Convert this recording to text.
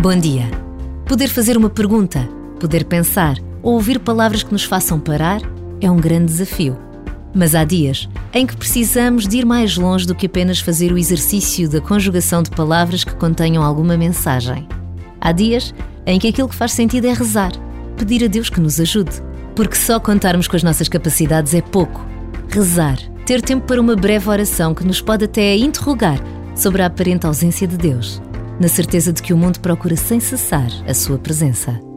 Bom dia. Poder fazer uma pergunta, poder pensar ou ouvir palavras que nos façam parar é um grande desafio. Mas há dias em que precisamos de ir mais longe do que apenas fazer o exercício da conjugação de palavras que contenham alguma mensagem. Há dias em que aquilo que faz sentido é rezar, pedir a Deus que nos ajude. Porque só contarmos com as nossas capacidades é pouco. Rezar, ter tempo para uma breve oração que nos pode até interrogar sobre a aparente ausência de Deus na certeza de que o mundo procura sem cessar a sua presença.